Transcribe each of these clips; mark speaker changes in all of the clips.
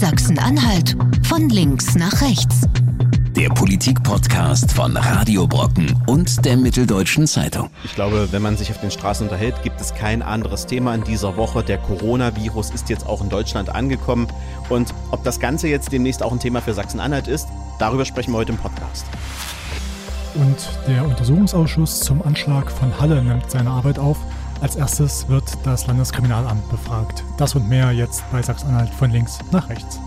Speaker 1: Sachsen-Anhalt von links nach rechts.
Speaker 2: Der Politik-Podcast von Radio Brocken und der Mitteldeutschen Zeitung.
Speaker 3: Ich glaube, wenn man sich auf den Straßen unterhält, gibt es kein anderes Thema in dieser Woche. Der Coronavirus ist jetzt auch in Deutschland angekommen. Und ob das Ganze jetzt demnächst auch ein Thema für Sachsen-Anhalt ist, darüber sprechen wir heute im Podcast.
Speaker 4: Und der Untersuchungsausschuss zum Anschlag von Halle nimmt seine Arbeit auf. Als erstes wird das Landeskriminalamt befragt. Das und mehr jetzt bei Sachsen-Anhalt von links nach rechts.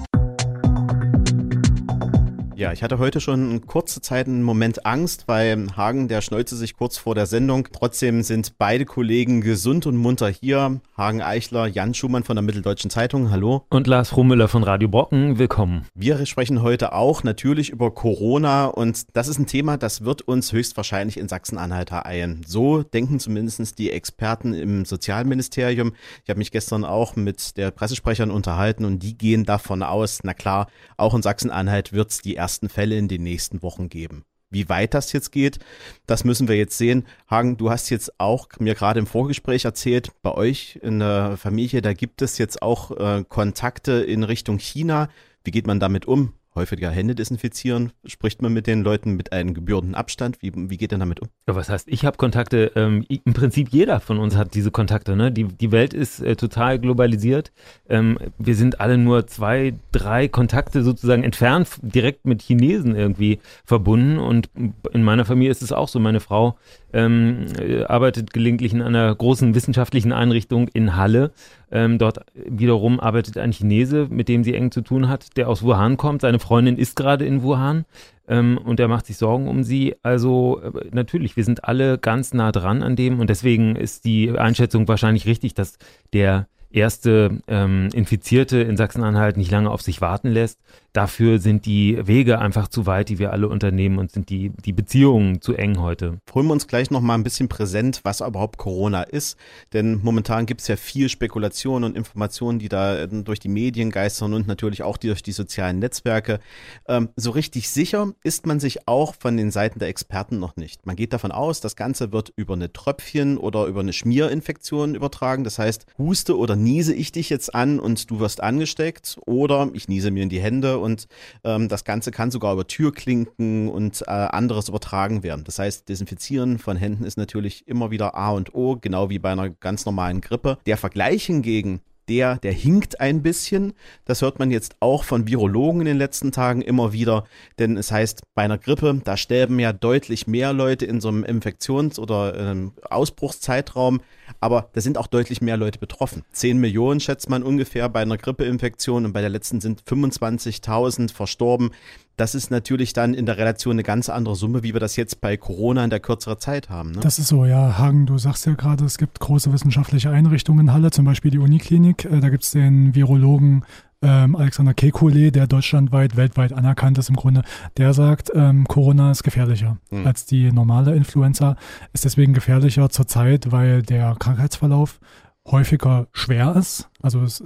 Speaker 3: Ja, ich hatte heute schon kurze Zeit einen Moment Angst, weil Hagen, der schneuze sich kurz vor der Sendung. Trotzdem sind beide Kollegen gesund und munter hier. Hagen Eichler, Jan Schumann von der Mitteldeutschen Zeitung, hallo.
Speaker 5: Und Lars Rummüller von Radio Brocken, willkommen.
Speaker 3: Wir sprechen heute auch natürlich über Corona und das ist ein Thema, das wird uns höchstwahrscheinlich in Sachsen-Anhalt ereilen. So denken zumindest die Experten im Sozialministerium. Ich habe mich gestern auch mit der Pressesprecherin unterhalten und die gehen davon aus, na klar, auch in Sachsen-Anhalt wird es die ersten Fälle in den nächsten Wochen geben. Wie weit das jetzt geht, das müssen wir jetzt sehen. Hagen, du hast jetzt auch mir gerade im Vorgespräch erzählt, bei euch in der Familie, da gibt es jetzt auch äh, Kontakte in Richtung China. Wie geht man damit um? Häufiger Hände desinfizieren? Spricht man mit den Leuten mit einem gebührenden Abstand? Wie, wie geht denn damit um?
Speaker 5: Ja, was heißt, ich habe Kontakte, ähm, im Prinzip jeder von uns hat diese Kontakte. Ne? Die, die Welt ist äh, total globalisiert. Ähm, wir sind alle nur zwei, drei Kontakte sozusagen entfernt, direkt mit Chinesen irgendwie verbunden. Und in meiner Familie ist es auch so. Meine Frau ähm, äh, arbeitet gelegentlich in einer großen wissenschaftlichen Einrichtung in Halle. Ähm, dort wiederum arbeitet ein Chinese, mit dem sie eng zu tun hat, der aus Wuhan kommt. Seine Freundin ist gerade in Wuhan ähm, und er macht sich Sorgen um sie. Also äh, natürlich, wir sind alle ganz nah dran an dem und deswegen ist die Einschätzung wahrscheinlich richtig, dass der erste ähm, Infizierte in Sachsen-Anhalt nicht lange auf sich warten lässt. Dafür sind die Wege einfach zu weit, die wir alle unternehmen und sind die, die Beziehungen zu eng heute.
Speaker 3: Holen wir uns gleich noch mal ein bisschen präsent, was überhaupt Corona ist. Denn momentan gibt es ja viel Spekulation und Informationen, die da äh, durch die Medien geistern und natürlich auch durch die sozialen Netzwerke. Ähm, so richtig sicher ist man sich auch von den Seiten der Experten noch nicht. Man geht davon aus, das Ganze wird über eine Tröpfchen oder über eine Schmierinfektion übertragen. Das heißt, huste oder niese ich dich jetzt an und du wirst angesteckt oder ich niese mir in die Hände und ähm, das Ganze kann sogar über Türklinken und äh, anderes übertragen werden. Das heißt, Desinfizieren von Händen ist natürlich immer wieder A und O, genau wie bei einer ganz normalen Grippe. Der Vergleich hingegen der, der hinkt ein bisschen. Das hört man jetzt auch von Virologen in den letzten Tagen immer wieder, denn es heißt, bei einer Grippe, da sterben ja deutlich mehr Leute in so einem Infektions- oder ähm, Ausbruchszeitraum, aber da sind auch deutlich mehr Leute betroffen. 10 Millionen schätzt man ungefähr bei einer Grippeinfektion und bei der letzten sind 25.000 verstorben das ist natürlich dann in der Relation eine ganz andere Summe, wie wir das jetzt bei Corona in der kürzeren Zeit haben. Ne?
Speaker 4: Das ist so, ja. Hagen, du sagst ja gerade, es gibt große wissenschaftliche Einrichtungen in Halle, zum Beispiel die Uniklinik. Äh, da gibt es den Virologen ähm, Alexander Kekulé, der deutschlandweit, weltweit anerkannt ist im Grunde, der sagt, ähm, Corona ist gefährlicher mhm. als die normale Influenza, ist deswegen gefährlicher zurzeit, weil der Krankheitsverlauf häufiger schwer ist. Also es,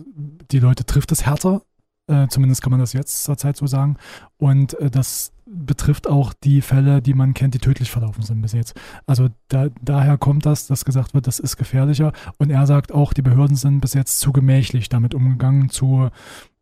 Speaker 4: die Leute trifft es härter äh, zumindest kann man das jetzt zurzeit so sagen. Und äh, das betrifft auch die Fälle, die man kennt, die tödlich verlaufen sind bis jetzt. Also da, daher kommt das, dass gesagt wird, das ist gefährlicher. Und er sagt auch, die Behörden sind bis jetzt zu gemächlich damit umgegangen, zu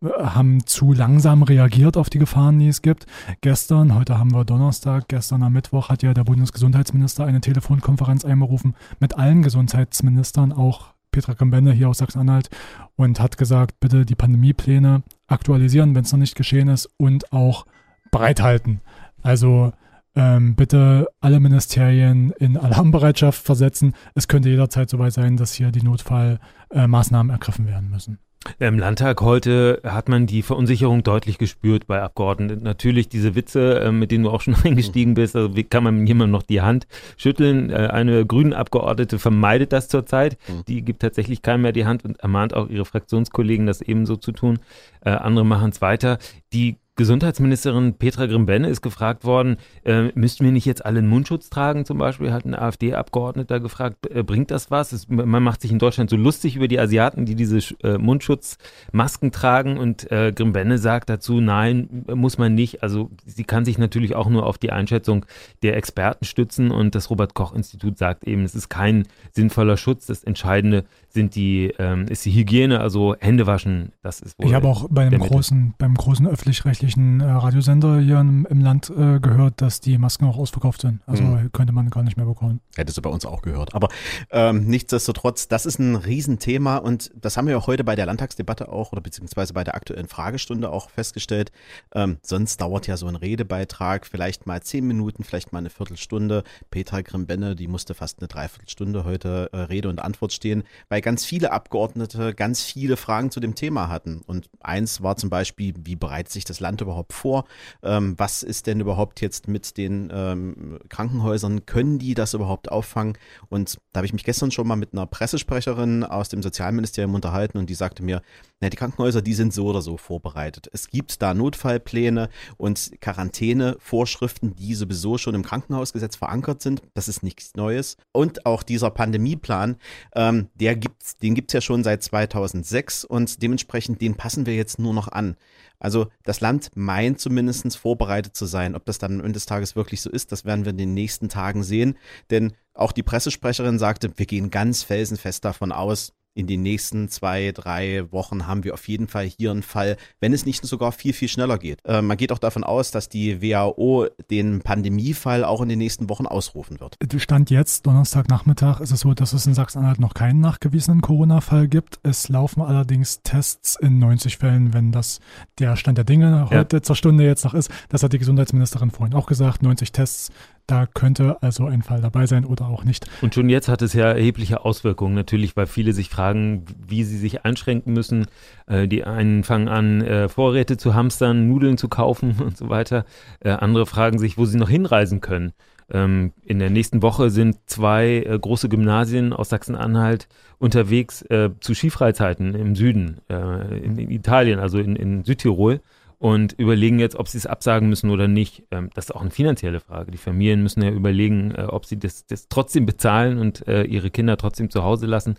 Speaker 4: äh, haben zu langsam reagiert auf die Gefahren, die es gibt. Gestern, heute haben wir Donnerstag, gestern am Mittwoch hat ja der Bundesgesundheitsminister eine Telefonkonferenz einberufen mit allen Gesundheitsministern, auch Petra Kambende hier aus Sachsen-Anhalt und hat gesagt, bitte die Pandemiepläne aktualisieren, wenn es noch nicht geschehen ist und auch bereithalten. Also ähm, bitte alle Ministerien in Alarmbereitschaft versetzen. Es könnte jederzeit soweit sein, dass hier die Notfallmaßnahmen äh, ergriffen werden müssen.
Speaker 5: Im Landtag heute hat man die Verunsicherung deutlich gespürt bei Abgeordneten. Natürlich diese Witze, äh, mit denen du auch schon eingestiegen bist, also wie kann man jemandem noch die Hand schütteln? Äh, eine grünen Abgeordnete vermeidet das zurzeit. Mhm. Die gibt tatsächlich keinem mehr die Hand und ermahnt auch ihre Fraktionskollegen, das ebenso zu tun. Äh, andere machen es weiter. Die Gesundheitsministerin Petra Grimbenne ist gefragt worden, äh, müssten wir nicht jetzt alle einen Mundschutz tragen zum Beispiel, hat ein AfD-Abgeordneter gefragt, äh, bringt das was? Es, man macht sich in Deutschland so lustig über die Asiaten, die diese äh, Mundschutzmasken tragen und äh, Grimbenne sagt dazu, nein, muss man nicht. Also sie kann sich natürlich auch nur auf die Einschätzung der Experten stützen und das Robert-Koch-Institut sagt eben, es ist kein sinnvoller Schutz. Das Entscheidende sind die, ähm, ist die Hygiene, also Hände waschen. Das ist wohl
Speaker 4: Ich habe auch bei einem großen, beim großen öffentlich-rechtlichen äh, Radiosender hier im, im Land äh, gehört, dass die Masken auch ausverkauft sind. Also mhm. könnte man gar nicht mehr bekommen.
Speaker 3: Hättest du bei uns auch gehört. Aber ähm, nichtsdestotrotz, das ist ein Riesenthema und das haben wir auch heute bei der Landtagsdebatte auch oder beziehungsweise bei der aktuellen Fragestunde auch festgestellt. Ähm, sonst dauert ja so ein Redebeitrag vielleicht mal zehn Minuten, vielleicht mal eine Viertelstunde. Petra Grimbenne, die musste fast eine Dreiviertelstunde heute äh, Rede und Antwort stehen, weil ganz viele Abgeordnete ganz viele Fragen zu dem Thema hatten. Und eins war zum Beispiel, wie bereitet sich das Land überhaupt vor? Ähm, was ist denn überhaupt jetzt mit den ähm, Krankenhäusern? Können die das überhaupt auffangen? Und da habe ich mich gestern schon mal mit einer Pressesprecherin aus dem Sozialministerium unterhalten und die sagte mir, na, die Krankenhäuser, die sind so oder so vorbereitet. Es gibt da Notfallpläne und Quarantänevorschriften, die sowieso schon im Krankenhausgesetz verankert sind. Das ist nichts Neues. Und auch dieser Pandemieplan, ähm, der gibt's, den gibt's ja schon seit 2006 und dementsprechend den passen wir jetzt nur noch an. Also das Land meint zumindest vorbereitet zu sein. Ob das dann am Ende des Tages wirklich so ist, das werden wir in den nächsten Tagen sehen. Denn auch die Pressesprecherin sagte, wir gehen ganz felsenfest davon aus, in den nächsten zwei, drei Wochen haben wir auf jeden Fall hier einen Fall, wenn es nicht sogar viel, viel schneller geht. Äh, man geht auch davon aus, dass die WHO den Pandemiefall auch in den nächsten Wochen ausrufen wird.
Speaker 4: Stand jetzt, Donnerstagnachmittag, ist es so, dass es in Sachsen-Anhalt noch keinen nachgewiesenen Corona-Fall gibt. Es laufen allerdings Tests in 90 Fällen, wenn das der Stand der Dinge heute ja. zur Stunde jetzt noch ist. Das hat die Gesundheitsministerin vorhin auch gesagt. 90 Tests da könnte also ein Fall dabei sein oder auch nicht.
Speaker 5: Und schon jetzt hat es ja erhebliche Auswirkungen, natürlich, weil viele sich fragen, wie sie sich einschränken müssen. Äh, die einen fangen an, äh, Vorräte zu hamstern, Nudeln zu kaufen und so weiter. Äh, andere fragen sich, wo sie noch hinreisen können. Ähm, in der nächsten Woche sind zwei äh, große Gymnasien aus Sachsen-Anhalt unterwegs äh, zu Skifreizeiten im Süden, äh, in, in, Italien, also in, in Südtirol und überlegen jetzt, ob sie es absagen müssen oder nicht. Ähm, das ist auch eine finanzielle Frage. Die Familien müssen ja überlegen, äh, ob sie das, das trotzdem bezahlen und äh, ihre Kinder trotzdem zu Hause lassen.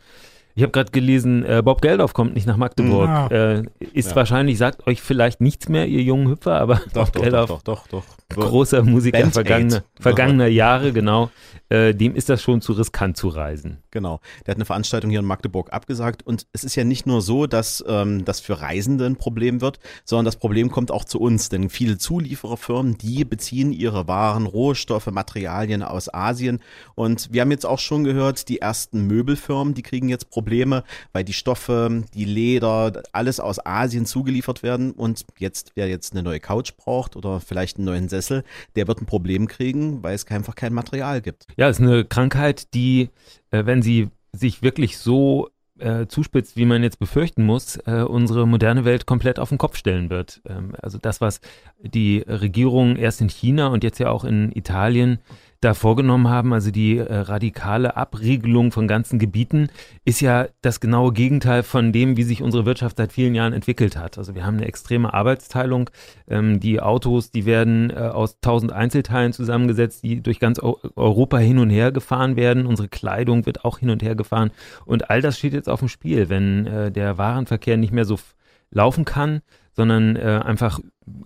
Speaker 5: Ich habe gerade gelesen, äh, Bob Geldof kommt nicht nach Magdeburg. Ja. Äh, ist ja. wahrscheinlich, sagt euch vielleicht nichts mehr, ihr jungen Hüpfer, aber
Speaker 3: doch, Bob doch, Geldof, doch, doch, doch,
Speaker 5: doch. Großer Musiker vergangener, vergangener Jahre, genau. Äh, dem ist das schon zu riskant zu reisen.
Speaker 3: Genau. Der hat eine Veranstaltung hier in Magdeburg abgesagt. Und es ist ja nicht nur so, dass ähm, das für Reisende ein Problem wird, sondern das Problem kommt auch zu uns. Denn viele Zuliefererfirmen, die beziehen ihre Waren, Rohstoffe, Materialien aus Asien. Und wir haben jetzt auch schon gehört, die ersten Möbelfirmen, die kriegen jetzt Probleme weil die Stoffe, die Leder, alles aus Asien zugeliefert werden und jetzt, wer jetzt eine neue Couch braucht oder vielleicht einen neuen Sessel, der wird ein Problem kriegen, weil es einfach kein Material gibt.
Speaker 5: Ja, es ist eine Krankheit, die, äh, wenn sie sich wirklich so äh, zuspitzt, wie man jetzt befürchten muss, äh, unsere moderne Welt komplett auf den Kopf stellen wird. Ähm, also das, was die Regierung erst in China und jetzt ja auch in Italien da vorgenommen haben, also die äh, radikale Abriegelung von ganzen Gebieten, ist ja das genaue Gegenteil von dem, wie sich unsere Wirtschaft seit vielen Jahren entwickelt hat. Also wir haben eine extreme Arbeitsteilung. Ähm, die Autos, die werden äh, aus tausend Einzelteilen zusammengesetzt, die durch ganz Europa hin und her gefahren werden. Unsere Kleidung wird auch hin und her gefahren. Und all das steht jetzt auf dem Spiel, wenn äh, der Warenverkehr nicht mehr so laufen kann, sondern äh, einfach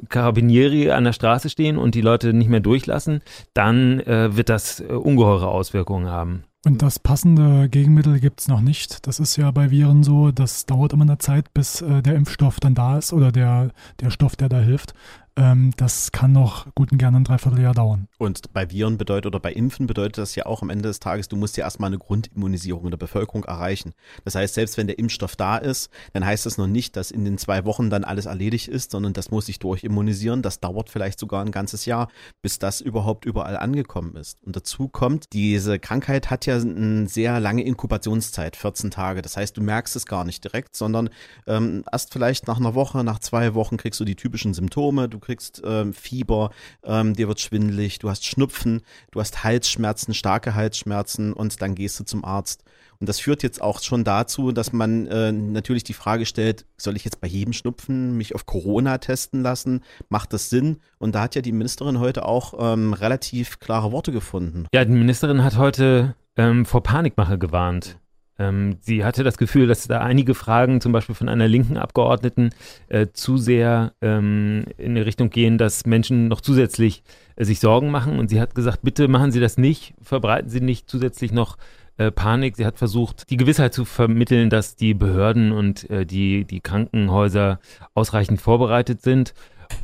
Speaker 5: Carabinieri an der Straße stehen und die Leute nicht mehr durchlassen, dann äh, wird das äh, ungeheure Auswirkungen haben.
Speaker 4: Und das passende Gegenmittel gibt es noch nicht. Das ist ja bei Viren so, das dauert immer eine Zeit, bis äh, der Impfstoff dann da ist oder der, der Stoff, der da hilft. Ähm, das kann noch gut und gerne ein Dreivierteljahr dauern.
Speaker 3: Und bei Viren bedeutet oder bei Impfen bedeutet das ja auch am Ende des Tages, du musst ja erstmal eine Grundimmunisierung in der Bevölkerung erreichen. Das heißt, selbst wenn der Impfstoff da ist, dann heißt das noch nicht, dass in den zwei Wochen dann alles erledigt ist, sondern das muss sich durchimmunisieren. Das dauert vielleicht sogar ein ganzes Jahr, bis das überhaupt überall angekommen ist. Und dazu kommt, diese Krankheit hat ja eine sehr lange Inkubationszeit, 14 Tage. Das heißt, du merkst es gar nicht direkt, sondern ähm, erst vielleicht nach einer Woche, nach zwei Wochen kriegst du die typischen Symptome, du kriegst kriegst ähm, Fieber, ähm, dir wird schwindelig, du hast Schnupfen, du hast Halsschmerzen, starke Halsschmerzen und dann gehst du zum Arzt. Und das führt jetzt auch schon dazu, dass man äh, natürlich die Frage stellt, soll ich jetzt bei jedem Schnupfen mich auf Corona testen lassen? Macht das Sinn? Und da hat ja die Ministerin heute auch ähm, relativ klare Worte gefunden.
Speaker 5: Ja, die Ministerin hat heute ähm, vor Panikmache gewarnt. Ähm, sie hatte das Gefühl, dass da einige Fragen, zum Beispiel von einer linken Abgeordneten, äh, zu sehr ähm, in die Richtung gehen, dass Menschen noch zusätzlich äh, sich Sorgen machen. Und sie hat gesagt, bitte machen Sie das nicht, verbreiten Sie nicht zusätzlich noch äh, Panik. Sie hat versucht, die Gewissheit zu vermitteln, dass die Behörden und äh, die, die Krankenhäuser ausreichend vorbereitet sind.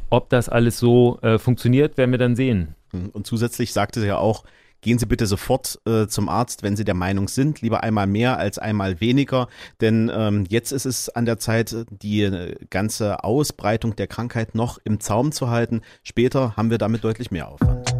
Speaker 5: Ob das alles so äh, funktioniert, werden wir dann sehen.
Speaker 3: Und zusätzlich sagte sie ja auch, gehen Sie bitte sofort äh, zum Arzt, wenn Sie der Meinung sind. Lieber einmal mehr als einmal weniger. Denn ähm, jetzt ist es an der Zeit, die äh, ganze Ausbreitung der Krankheit noch im Zaum zu halten. Später haben wir damit deutlich mehr Aufwand.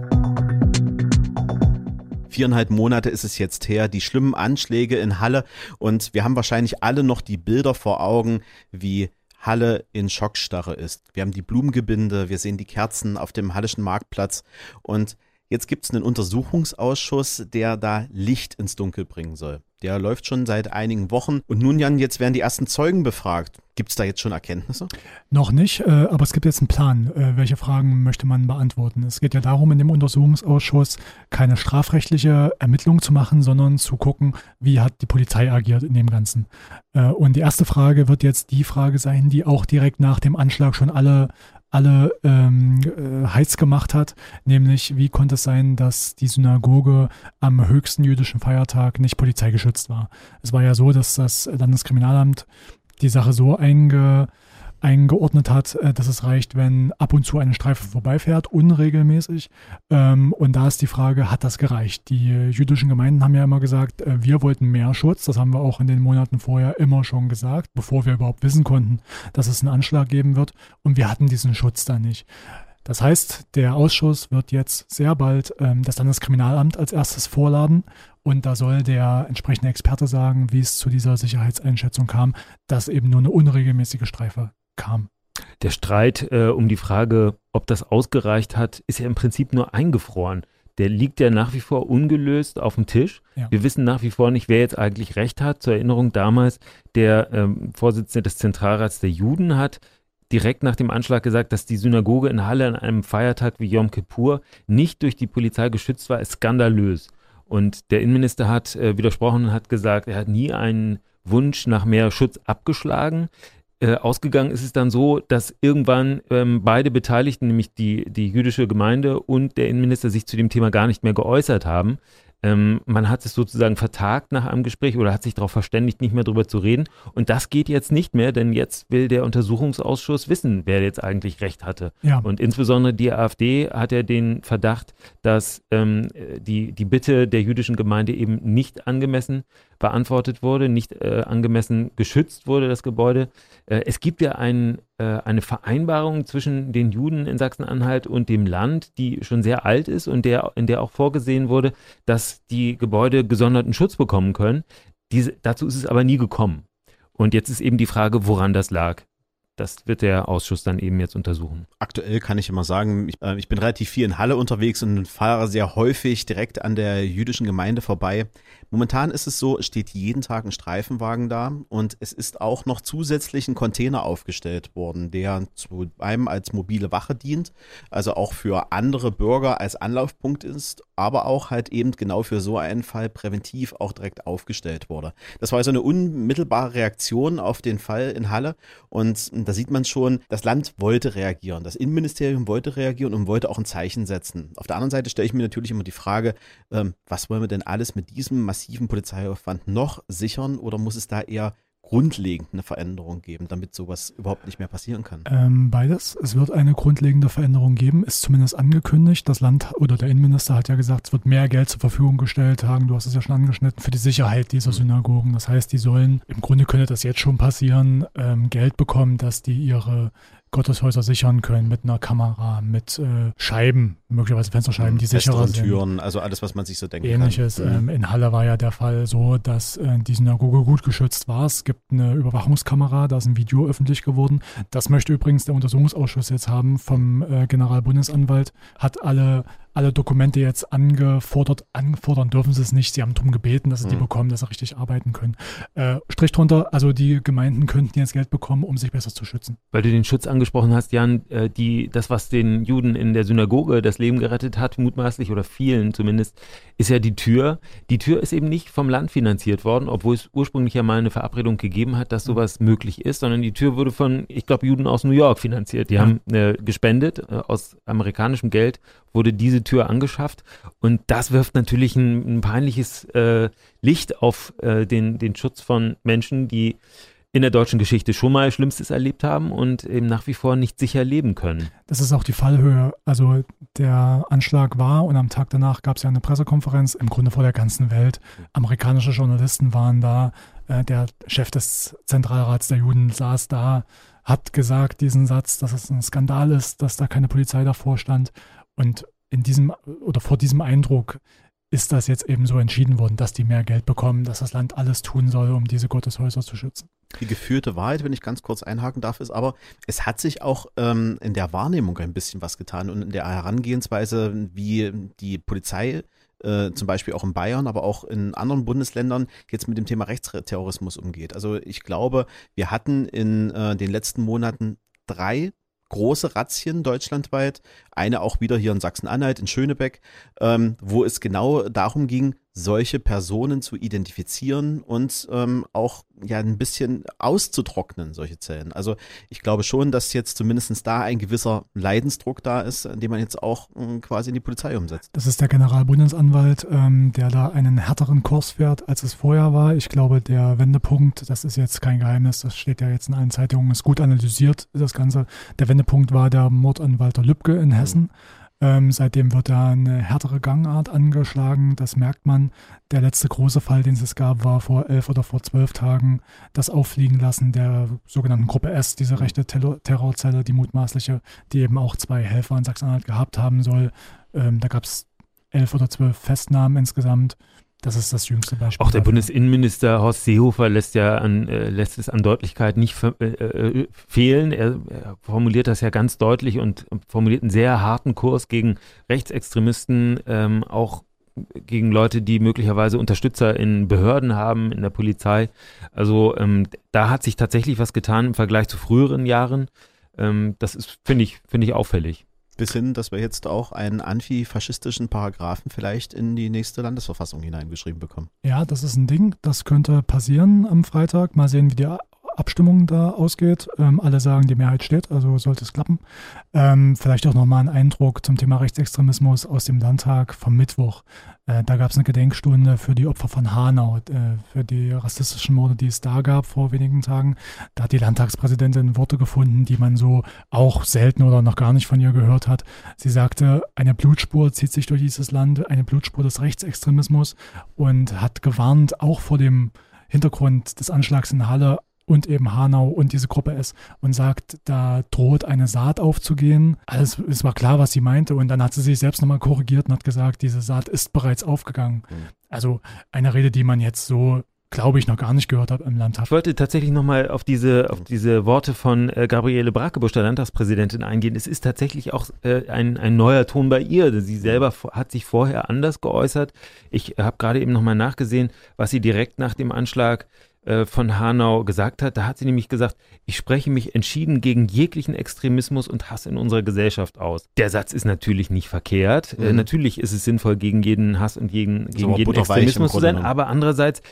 Speaker 3: Viereinhalb Monate ist es jetzt her, die schlimmen Anschläge in Halle und wir haben wahrscheinlich alle noch die Bilder vor Augen, wie Halle in Schockstarre ist. Wir haben die Blumengebinde, wir sehen die Kerzen auf dem Hallischen Marktplatz und jetzt gibt es einen Untersuchungsausschuss, der da Licht ins Dunkel bringen soll. Der läuft schon seit einigen Wochen und nun, Jan, jetzt werden die ersten Zeugen befragt. Gibt es da jetzt schon Erkenntnisse?
Speaker 4: Noch nicht, äh, aber es gibt jetzt einen Plan. Äh, welche Fragen möchte man beantworten? Es geht ja darum, in dem Untersuchungsausschuss keine strafrechtliche Ermittlung zu machen, sondern zu gucken, wie hat die Polizei agiert in dem Ganzen. Äh, und die erste Frage wird jetzt die Frage sein, die auch direkt nach dem Anschlag schon alle alle ähm, äh, heiß gemacht hat, nämlich wie konnte es sein, dass die Synagoge am höchsten jüdischen Feiertag nicht polizeigeschützt war. Es war ja so, dass das Landeskriminalamt die Sache so einge, eingeordnet hat, äh, dass es reicht, wenn ab und zu eine Streife vorbeifährt, unregelmäßig. Ähm, und da ist die Frage, hat das gereicht? Die jüdischen Gemeinden haben ja immer gesagt, äh, wir wollten mehr Schutz. Das haben wir auch in den Monaten vorher immer schon gesagt, bevor wir überhaupt wissen konnten, dass es einen Anschlag geben wird. Und wir hatten diesen Schutz da nicht. Das heißt, der Ausschuss wird jetzt sehr bald ähm, das Landeskriminalamt als erstes vorladen und da soll der entsprechende Experte sagen, wie es zu dieser Sicherheitseinschätzung kam, dass eben nur eine unregelmäßige Streife kam.
Speaker 5: Der Streit äh, um die Frage, ob das ausgereicht hat, ist ja im Prinzip nur eingefroren. Der liegt ja nach wie vor ungelöst auf dem Tisch. Ja. Wir wissen nach wie vor nicht, wer jetzt eigentlich recht hat. Zur Erinnerung damals, der ähm, Vorsitzende des Zentralrats der Juden hat direkt nach dem Anschlag gesagt, dass die Synagoge in Halle an einem Feiertag wie Yom Kippur nicht durch die Polizei geschützt war, ist skandalös. Und der Innenminister hat äh, widersprochen und hat gesagt, er hat nie einen Wunsch nach mehr Schutz abgeschlagen. Äh, ausgegangen ist es dann so, dass irgendwann ähm, beide Beteiligten, nämlich die, die jüdische Gemeinde und der Innenminister, sich zu dem Thema gar nicht mehr geäußert haben. Ähm, man hat es sozusagen vertagt nach einem Gespräch oder hat sich darauf verständigt, nicht mehr darüber zu reden. Und das geht jetzt nicht mehr, denn jetzt will der Untersuchungsausschuss wissen, wer jetzt eigentlich recht hatte. Ja. Und insbesondere die AfD hat ja den Verdacht, dass ähm, die, die Bitte der jüdischen Gemeinde eben nicht angemessen beantwortet wurde, nicht äh, angemessen geschützt wurde, das Gebäude. Äh, es gibt ja ein, äh, eine Vereinbarung zwischen den Juden in Sachsen-Anhalt und dem Land, die schon sehr alt ist und der, in der auch vorgesehen wurde, dass die Gebäude gesonderten Schutz bekommen können. Diese, dazu ist es aber nie gekommen. Und jetzt ist eben die Frage, woran das lag. Das wird der Ausschuss dann eben jetzt untersuchen.
Speaker 3: Aktuell kann ich immer sagen, ich, äh, ich, bin relativ viel in Halle unterwegs und fahre sehr häufig direkt an der jüdischen Gemeinde vorbei. Momentan ist es so, es steht jeden Tag ein Streifenwagen da und es ist auch noch zusätzlich ein Container aufgestellt worden, der zu einem als mobile Wache dient, also auch für andere Bürger als Anlaufpunkt ist, aber auch halt eben genau für so einen Fall präventiv auch direkt aufgestellt wurde. Das war also eine unmittelbare Reaktion auf den Fall in Halle und da sieht man schon, das Land wollte reagieren, das Innenministerium wollte reagieren und wollte auch ein Zeichen setzen. Auf der anderen Seite stelle ich mir natürlich immer die Frage, ähm, was wollen wir denn alles mit diesem massiven Polizeiaufwand noch sichern oder muss es da eher grundlegend eine Veränderung geben, damit sowas überhaupt nicht mehr passieren kann?
Speaker 4: Ähm, beides. Es wird eine grundlegende Veränderung geben, ist zumindest angekündigt. Das Land oder der Innenminister hat ja gesagt, es wird mehr Geld zur Verfügung gestellt haben. Du hast es ja schon angeschnitten für die Sicherheit dieser mhm. Synagogen. Das heißt, die sollen, im Grunde könnte das jetzt schon passieren, ähm, Geld bekommen, dass die ihre Gotteshäuser sichern können mit einer Kamera, mit äh, Scheiben, möglicherweise Fensterscheiben, die sicherer sind.
Speaker 3: Türen, also alles, was man sich so denkt.
Speaker 4: Ähnliches.
Speaker 3: kann.
Speaker 4: Ähm, in Halle war ja der Fall so, dass äh, die Synagoge gut geschützt war. Es gibt eine Überwachungskamera, da ist ein Video öffentlich geworden. Das möchte übrigens der Untersuchungsausschuss jetzt haben vom äh, Generalbundesanwalt, hat alle alle Dokumente jetzt angefordert, anfordern dürfen sie es nicht. Sie haben darum gebeten, dass sie die
Speaker 3: Mhm.
Speaker 4: bekommen, dass sie richtig arbeiten können. Äh, Strich drunter, also die Gemeinden könnten jetzt Geld bekommen, um sich besser zu schützen.
Speaker 5: Weil du den Schutz angesprochen hast, Jan, äh, die, das, was den Juden in der Synagoge das Leben gerettet hat, mutmaßlich oder vielen zumindest, ist ja die Tür. Die Tür ist eben nicht vom Land finanziert worden, obwohl es ursprünglich ja mal eine Verabredung gegeben hat, dass sowas möglich ist, sondern die Tür wurde von, ich glaube, Juden aus New York finanziert. Die
Speaker 4: Ja.
Speaker 5: haben äh, gespendet, äh, aus amerikanischem Geld wurde diese Tür angeschafft und das wirft natürlich ein, ein peinliches äh, Licht auf äh, den, den Schutz von Menschen, die in der deutschen Geschichte schon mal Schlimmstes erlebt haben und eben nach wie vor nicht sicher leben können.
Speaker 4: Das ist auch die Fallhöhe. Also der Anschlag war und am Tag danach gab es ja eine Pressekonferenz, im Grunde vor der ganzen Welt. Amerikanische Journalisten waren da. Äh, der Chef des Zentralrats der Juden saß da, hat gesagt diesen Satz, dass es ein Skandal ist, dass da keine Polizei davor stand. Und in diesem oder vor diesem Eindruck ist das jetzt eben so entschieden worden, dass die mehr Geld bekommen, dass das Land alles tun soll, um diese Gotteshäuser zu schützen.
Speaker 3: Die geführte Wahrheit, wenn ich ganz kurz einhaken darf, ist aber, es hat sich auch ähm, in der Wahrnehmung ein bisschen was getan und in der Herangehensweise, wie die Polizei äh, zum Beispiel auch in Bayern, aber auch in anderen Bundesländern jetzt mit dem Thema Rechtsterrorismus umgeht. Also ich glaube, wir hatten in äh, den letzten Monaten drei große Razzien deutschlandweit, eine auch wieder hier in Sachsen-Anhalt, in Schönebeck, ähm, wo es genau darum ging, solche Personen zu identifizieren und ähm, auch ja ein bisschen auszutrocknen, solche Zellen. Also ich glaube schon, dass jetzt zumindest da ein gewisser Leidensdruck da ist, den man jetzt auch ähm, quasi in die Polizei umsetzt.
Speaker 4: Das ist der Generalbundesanwalt, ähm, der da einen härteren Kurs fährt, als es vorher war. Ich glaube, der Wendepunkt, das ist jetzt kein Geheimnis, das steht ja jetzt in allen Zeitungen, ist gut analysiert, das Ganze. Der Wendepunkt war der Mord an Walter Lübcke in Hessen. Ähm, seitdem wird da eine härtere Gangart angeschlagen, das merkt man. Der letzte große Fall, den es gab, war vor elf oder vor zwölf Tagen das Auffliegen lassen der sogenannten Gruppe S, diese rechte Terror Terrorzelle, die mutmaßliche, die eben auch zwei Helfer in Sachsen-Anhalt gehabt haben soll. Ähm, da gab es elf oder zwölf Festnahmen insgesamt. Das ist das jüngste Beispiel.
Speaker 5: Auch der
Speaker 4: dafür.
Speaker 5: Bundesinnenminister Horst Seehofer lässt ja an, äh, lässt es an Deutlichkeit nicht äh, äh, fehlen. Er, er formuliert das ja ganz deutlich und formuliert einen sehr harten Kurs gegen Rechtsextremisten, ähm, auch gegen Leute, die möglicherweise Unterstützer in Behörden haben, in der Polizei. Also ähm, da hat sich tatsächlich was getan im Vergleich zu früheren Jahren. Ähm, das ist, finde ich, finde ich auffällig.
Speaker 3: Bis hin, dass wir jetzt auch einen antifaschistischen Paragraphen vielleicht in die nächste Landesverfassung hineingeschrieben bekommen.
Speaker 4: Ja, das ist ein Ding. Das könnte passieren am Freitag. Mal sehen, wie die Abstimmung da ausgeht. Ähm, alle sagen, die Mehrheit steht, also sollte es klappen. Ähm, vielleicht auch nochmal ein Eindruck zum Thema Rechtsextremismus aus dem Landtag vom Mittwoch. Äh, da gab es eine Gedenkstunde für die Opfer von Hanau, äh, für die rassistischen Morde, die es da gab vor wenigen Tagen. Da hat die Landtagspräsidentin Worte gefunden, die man so auch selten oder noch gar nicht von ihr gehört hat. Sie sagte, eine Blutspur zieht sich durch dieses Land, eine Blutspur des Rechtsextremismus und hat gewarnt, auch vor dem Hintergrund des Anschlags in Halle und eben Hanau und diese Gruppe S und sagt, da droht eine Saat aufzugehen. Alles, es war klar, was sie meinte und dann hat sie sich selbst nochmal korrigiert und hat gesagt, diese Saat ist bereits aufgegangen.
Speaker 3: Mhm.
Speaker 4: Also eine Rede, die man jetzt so, glaube ich, noch gar nicht gehört hat im Landtag.
Speaker 5: Ich wollte tatsächlich nochmal auf diese, auf diese Worte von äh, Gabriele Brakebusch, der Landtagspräsidentin, eingehen. Es ist tatsächlich auch äh, ein, ein neuer Ton bei ihr. Sie selber v- hat sich vorher anders geäußert. Ich habe gerade eben nochmal nachgesehen, was sie direkt nach dem Anschlag äh, von Hanau gesagt hat. Da hat sie nämlich gesagt, ich spreche mich entschieden gegen jeglichen Extremismus und Hass in unserer Gesellschaft aus. Der Satz ist natürlich nicht verkehrt. Äh,
Speaker 3: Mhm.
Speaker 5: natürlich ist es sinnvoll, gegen jeden Hass und gegen, gegen jeden Extremismus zu sein. Aber andererseits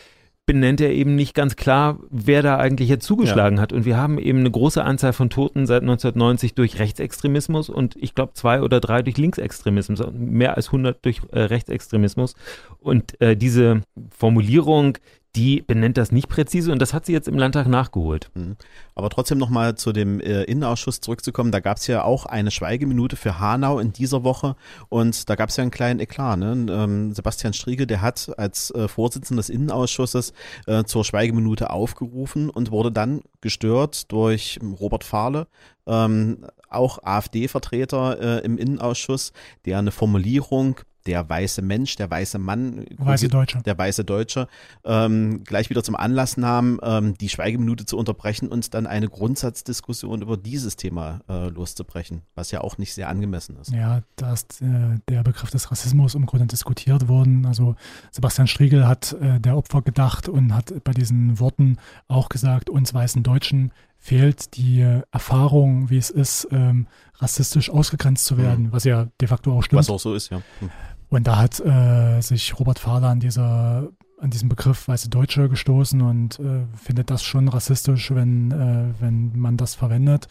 Speaker 5: benennt er eben nicht ganz klar, wer da eigentlich jetzt zugeschlagen hat. Und wir haben eben eine große Anzahl von Toten seit 1990 durch Rechtsextremismus und ich glaube zwei oder drei durch Linksextremismus, mehr als 100 durch äh, Rechtsextremismus. Und äh, diese Formulierung, die benennt das nicht präzise und das hat sie jetzt im Landtag nachgeholt.
Speaker 3: Mhm. Aber trotzdem nochmal zu dem äh, Innenausschuss zurückzukommen, da gab es ja auch eine Schweigeminute für Hanau in dieser Woche und da gab es ja einen kleinen Eklat. Ne? Ähm, Sebastian Striegel, der hat als äh, Vorsitzender des Innenausschusses äh, zur Schweigeminute aufgerufen und wurde dann gestört durch Robert Fahle, ähm, auch AfD-Vertreter äh, im Innenausschuss, der eine Formulierung der weiße Mensch, der weiße Mann,
Speaker 4: weiße Deutsche,
Speaker 3: der weiße Deutsche, ähm, gleich wieder zum Anlass nahm, ähm, die Schweigeminute zu unterbrechen und dann eine Grundsatzdiskussion über dieses Thema äh, loszubrechen, was ja auch nicht sehr angemessen ist.
Speaker 4: Ja, da ist äh, der Begriff des Rassismus im Grunde diskutiert worden. Also Sebastian Striegel hat äh, der Opfer gedacht und hat bei diesen Worten auch gesagt, uns weißen Deutschen fehlt die Erfahrung, wie es ist, ähm, rassistisch ausgegrenzt zu werden, mhm. was ja de facto auch stimmt.
Speaker 3: Was auch so ist, ja. Mhm.
Speaker 4: Und da hat äh, sich Robert Fahler an dieser an diesem Begriff weiße Deutsche gestoßen und äh, findet das schon rassistisch, wenn, äh, wenn man das verwendet.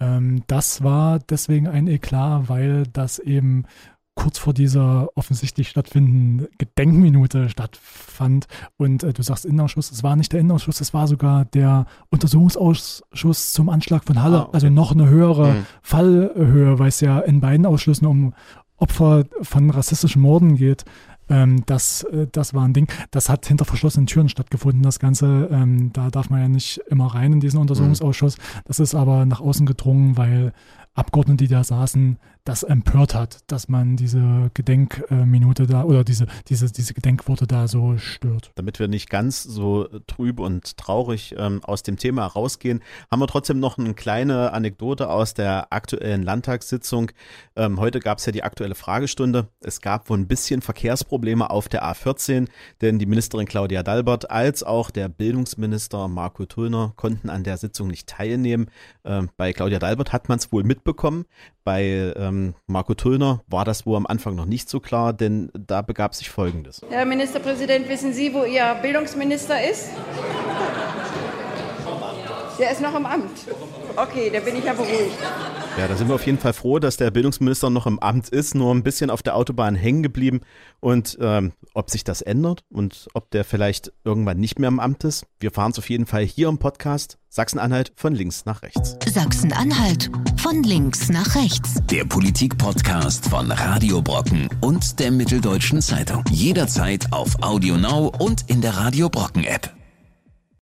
Speaker 4: Ähm, das war deswegen ein Eklat, weil das eben kurz vor dieser offensichtlich stattfindenden Gedenkminute stattfand. Und äh, du sagst Innenausschuss, es war nicht der Innenausschuss, es war sogar der Untersuchungsausschuss zum Anschlag von Halle. Ah, okay. Also noch eine höhere mhm. Fallhöhe, weil es ja in beiden Ausschüssen um Opfer von rassistischen Morden geht. Ähm, das, äh, das war ein Ding. Das hat hinter verschlossenen Türen stattgefunden, das Ganze. Ähm, da darf man ja nicht immer rein in diesen Untersuchungsausschuss. Das ist aber nach außen gedrungen, weil Abgeordnete, die da saßen, das empört hat, dass man diese Gedenkminute da oder diese, diese, diese Gedenkworte da so stört.
Speaker 3: Damit wir nicht ganz so trüb und traurig ähm, aus dem Thema rausgehen, haben wir trotzdem noch eine kleine Anekdote aus der aktuellen Landtagssitzung. Ähm, heute gab es ja die aktuelle Fragestunde. Es gab wohl ein bisschen Verkehrsprobleme auf der A14, denn die Ministerin Claudia Dalbert als auch der Bildungsminister Marco Tullner konnten an der Sitzung nicht teilnehmen. Ähm, bei Claudia Dalbert hat man es wohl mitbekommen. Bei ähm, Marco Tullner war das wohl am Anfang noch nicht so klar, denn da begab sich Folgendes.
Speaker 6: Herr Ministerpräsident, wissen Sie, wo Ihr Bildungsminister ist? Der ist noch im Amt. Okay, da bin ich ja beruhigt.
Speaker 3: Ja, da sind wir auf jeden Fall froh, dass der Bildungsminister noch im Amt ist, nur ein bisschen auf der Autobahn hängen geblieben. Und ähm, ob sich das ändert und ob der vielleicht irgendwann nicht mehr im Amt ist, wir fahren es auf jeden Fall hier im Podcast Sachsen-Anhalt von links nach rechts.
Speaker 1: Sachsen-Anhalt von links nach rechts.
Speaker 2: Der Politik-Podcast von Radio Brocken und der Mitteldeutschen Zeitung. Jederzeit auf Audio Now und in der Radio Brocken App.